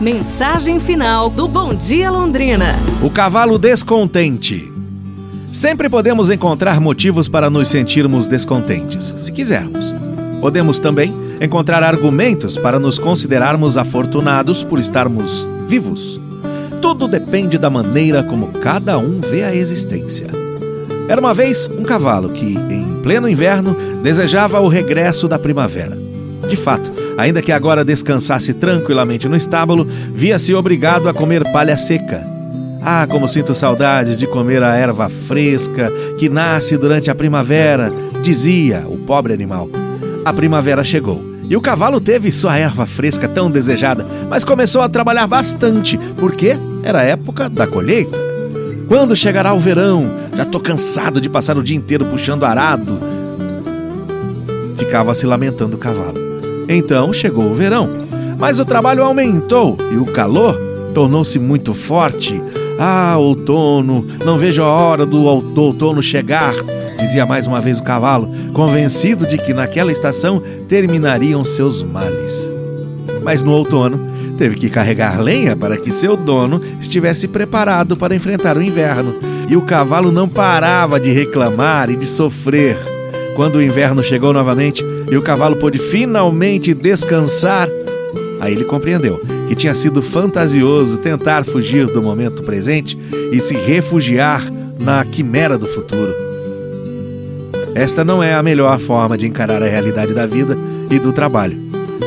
Mensagem final do Bom Dia Londrina. O cavalo descontente. Sempre podemos encontrar motivos para nos sentirmos descontentes, se quisermos. Podemos também encontrar argumentos para nos considerarmos afortunados por estarmos vivos. Tudo depende da maneira como cada um vê a existência. Era uma vez um cavalo que, em pleno inverno, desejava o regresso da primavera. De fato, ainda que agora descansasse tranquilamente no estábulo, via-se obrigado a comer palha seca. Ah, como sinto saudades de comer a erva fresca que nasce durante a primavera, dizia o pobre animal. A primavera chegou e o cavalo teve sua erva fresca tão desejada, mas começou a trabalhar bastante, porque era época da colheita. Quando chegará o verão? Já tô cansado de passar o dia inteiro puxando arado. Ficava se lamentando o cavalo. Então chegou o verão, mas o trabalho aumentou e o calor tornou-se muito forte. Ah, outono, não vejo a hora do, outono chegar, dizia mais uma vez o cavalo, convencido de que naquela estação terminariam seus males. Mas no outono, teve que carregar lenha para que seu dono estivesse preparado para enfrentar o inverno, e o cavalo não parava de reclamar e de sofrer. Quando o inverno chegou novamente, e o cavalo pôde finalmente descansar. Aí ele compreendeu que tinha sido fantasioso tentar fugir do momento presente e se refugiar na quimera do futuro. Esta não é a melhor forma de encarar a realidade da vida e do trabalho.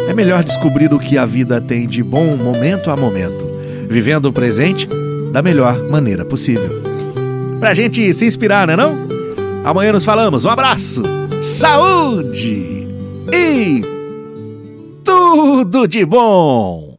É melhor descobrir o que a vida tem de bom momento a momento, vivendo o presente da melhor maneira possível. Pra gente se inspirar, não é não? Amanhã nos falamos. Um abraço. Saúde! E tudo de bom!